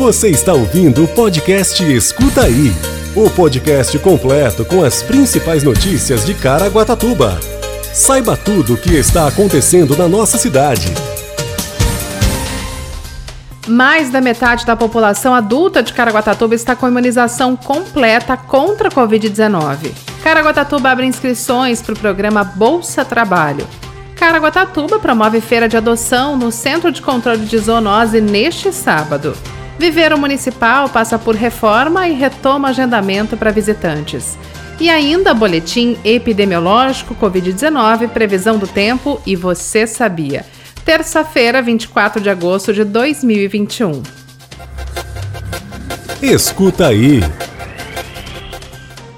Você está ouvindo o podcast Escuta Aí o podcast completo com as principais notícias de Caraguatatuba. Saiba tudo o que está acontecendo na nossa cidade. Mais da metade da população adulta de Caraguatatuba está com imunização completa contra a Covid-19. Caraguatatuba abre inscrições para o programa Bolsa Trabalho. Caraguatatuba promove feira de adoção no Centro de Controle de Zoonose neste sábado. Viveiro Municipal passa por reforma e retoma agendamento para visitantes. E ainda boletim epidemiológico Covid-19, previsão do tempo e você sabia. Terça-feira, 24 de agosto de 2021. Escuta aí.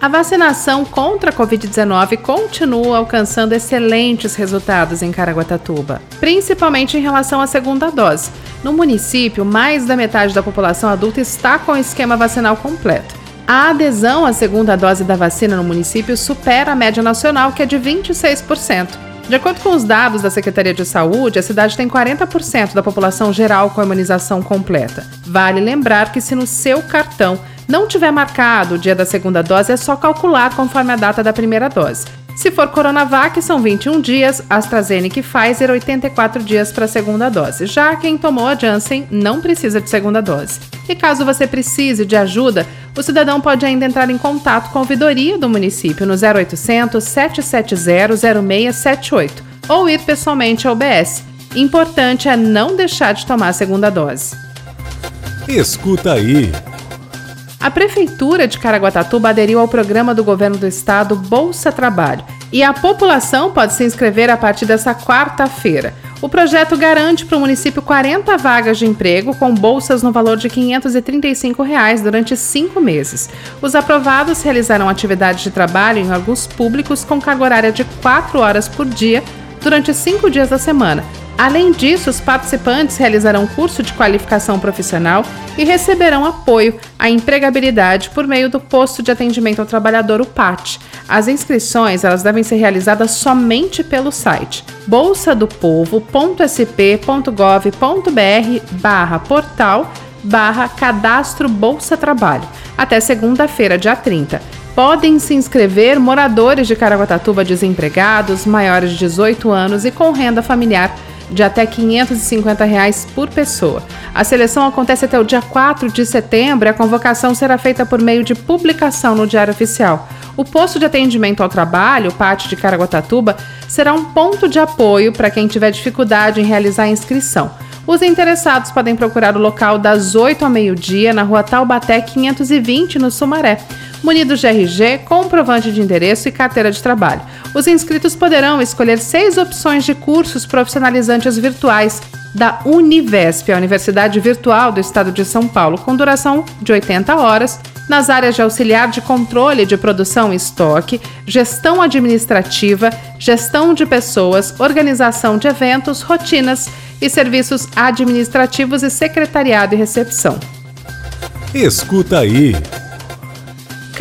A vacinação contra a Covid-19 continua alcançando excelentes resultados em Caraguatatuba, principalmente em relação à segunda dose. No município, mais da metade da população adulta está com o esquema vacinal completo. A adesão à segunda dose da vacina no município supera a média nacional, que é de 26%. De acordo com os dados da Secretaria de Saúde, a cidade tem 40% da população geral com a imunização completa. Vale lembrar que se no seu cartão não tiver marcado o dia da segunda dose, é só calcular conforme a data da primeira dose. Se for Coronavac, são 21 dias, AstraZeneca e Pfizer, 84 dias para a segunda dose. Já quem tomou a Janssen não precisa de segunda dose. E caso você precise de ajuda, o cidadão pode ainda entrar em contato com a ouvidoria do município no 0800 770 0678 ou ir pessoalmente ao BS. Importante é não deixar de tomar a segunda dose. Escuta aí. A Prefeitura de Caraguatatuba aderiu ao programa do governo do estado Bolsa Trabalho e a população pode se inscrever a partir dessa quarta-feira. O projeto garante para o município 40 vagas de emprego com bolsas no valor de 535 reais durante cinco meses. Os aprovados realizarão atividades de trabalho em órgãos públicos com carga horária de 4 horas por dia durante cinco dias da semana, Além disso, os participantes realizarão curso de qualificação profissional e receberão apoio à empregabilidade por meio do posto de atendimento ao trabalhador, o PAT. As inscrições elas devem ser realizadas somente pelo site bolsadopovo.sp.gov.br barra portal barra cadastro Bolsa Trabalho até segunda-feira, dia 30. Podem se inscrever moradores de Caraguatatuba desempregados, maiores de 18 anos e com renda familiar de até 550 reais por pessoa. A seleção acontece até o dia 4 de setembro e a convocação será feita por meio de publicação no Diário Oficial. O posto de atendimento ao trabalho, o PAT de Caraguatatuba, será um ponto de apoio para quem tiver dificuldade em realizar a inscrição. Os interessados podem procurar o local das 8 ao meio-dia na rua Taubaté 520, no Sumaré munidos de RG, comprovante de endereço e carteira de trabalho. Os inscritos poderão escolher seis opções de cursos profissionalizantes virtuais da Univesp, a Universidade Virtual do Estado de São Paulo, com duração de 80 horas, nas áreas de auxiliar de controle de produção e estoque, gestão administrativa, gestão de pessoas, organização de eventos, rotinas e serviços administrativos e secretariado e recepção. Escuta aí.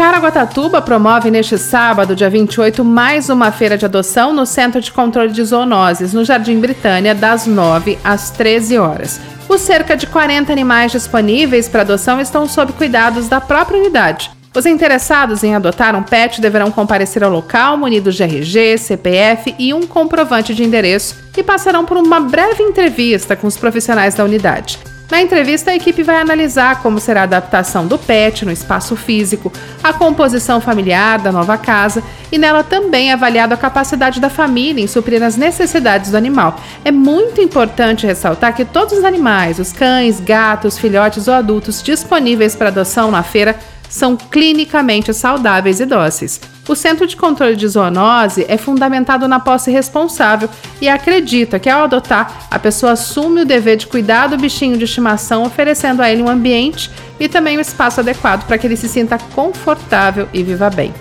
Caraguatatuba promove neste sábado, dia 28, mais uma feira de adoção no Centro de Controle de Zoonoses, no Jardim Britânia, das 9 às 13 horas. Os cerca de 40 animais disponíveis para adoção estão sob cuidados da própria unidade. Os interessados em adotar um pet deverão comparecer ao local munidos de RG, CPF e um comprovante de endereço e passarão por uma breve entrevista com os profissionais da unidade. Na entrevista, a equipe vai analisar como será a adaptação do pet no espaço físico, a composição familiar da nova casa e nela também avaliado a capacidade da família em suprir as necessidades do animal. É muito importante ressaltar que todos os animais, os cães, gatos, filhotes ou adultos disponíveis para adoção na feira são clinicamente saudáveis e dóceis. O Centro de Controle de Zoonose é fundamentado na posse responsável e acredita que, ao adotar, a pessoa assume o dever de cuidar do bichinho de estimação, oferecendo a ele um ambiente e também um espaço adequado para que ele se sinta confortável e viva bem.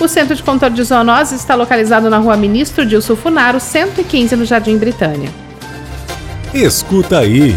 O Centro de Controle de Zoonose está localizado na rua Ministro Dilso Funaro, 115, no Jardim Britânia. Escuta aí.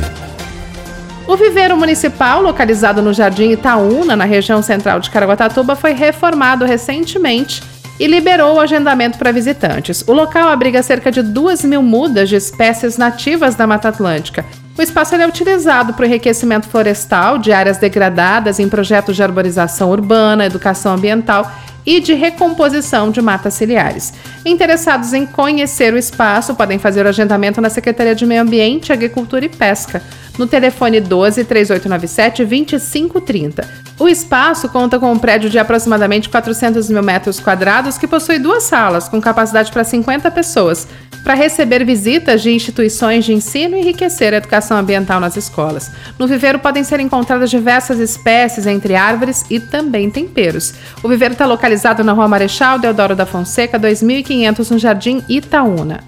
O viveiro municipal, localizado no Jardim Itaúna, na região central de Caraguatatuba, foi reformado recentemente e liberou o agendamento para visitantes. O local abriga cerca de 2 mil mudas de espécies nativas da Mata Atlântica. O espaço é utilizado para o enriquecimento florestal de áreas degradadas em projetos de arborização urbana, educação ambiental e de recomposição de matas ciliares. Interessados em conhecer o espaço podem fazer o agendamento na Secretaria de Meio Ambiente, Agricultura e Pesca, no telefone 12 3897 2530. O espaço conta com um prédio de aproximadamente 400 mil metros quadrados que possui duas salas, com capacidade para 50 pessoas, para receber visitas de instituições de ensino e enriquecer a educação ambiental nas escolas. No viveiro podem ser encontradas diversas espécies, entre árvores e também temperos. O viveiro está localizado na Rua Marechal Deodoro da Fonseca, 2500, no Jardim Itaúna.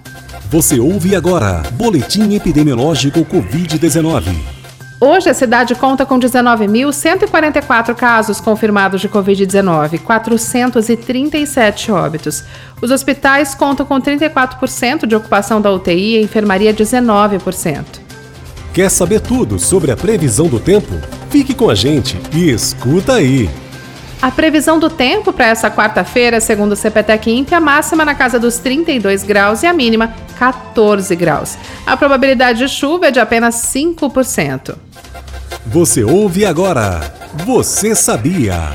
Você ouve agora Boletim Epidemiológico Covid-19. Hoje, a cidade conta com 19.144 casos confirmados de Covid-19, 437 óbitos. Os hospitais contam com 34% de ocupação da UTI e a enfermaria 19%. Quer saber tudo sobre a previsão do tempo? Fique com a gente e escuta aí! A previsão do tempo para essa quarta-feira, segundo o CPTEC INPE, a máxima na casa dos 32 graus e a mínima 14 graus. A probabilidade de chuva é de apenas 5%. Você ouve agora. Você sabia?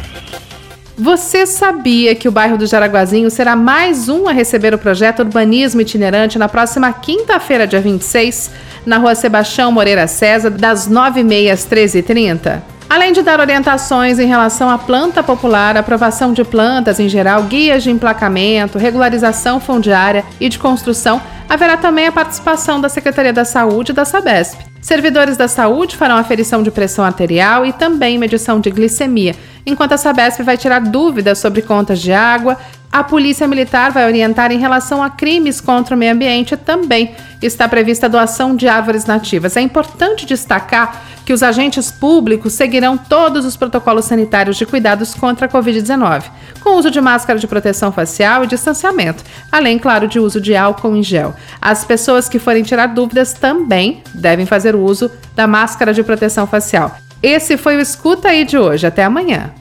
Você sabia que o bairro do Jaraguazinho será mais um a receber o projeto Urbanismo Itinerante na próxima quinta-feira, dia 26, na rua Sebastião Moreira César, das 9h30 às 13h30? Além de dar orientações em relação à planta popular, aprovação de plantas em geral, guias de emplacamento, regularização fundiária e de construção, haverá também a participação da Secretaria da Saúde e da Sabesp. Servidores da saúde farão aferição de pressão arterial e também medição de glicemia, enquanto a Sabesp vai tirar dúvidas sobre contas de água. A Polícia Militar vai orientar em relação a crimes contra o meio ambiente também. Está prevista a doação de árvores nativas. É importante destacar que os agentes públicos seguirão todos os protocolos sanitários de cuidados contra a Covid-19, com uso de máscara de proteção facial e distanciamento, além, claro, de uso de álcool em gel. As pessoas que forem tirar dúvidas também devem fazer uso da máscara de proteção facial. Esse foi o Escuta aí de hoje. Até amanhã.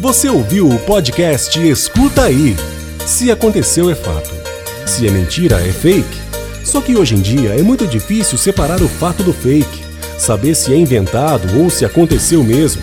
Você ouviu o podcast Escuta aí. Se aconteceu, é fato. Se é mentira, é fake. Só que hoje em dia é muito difícil separar o fato do fake saber se é inventado ou se aconteceu mesmo.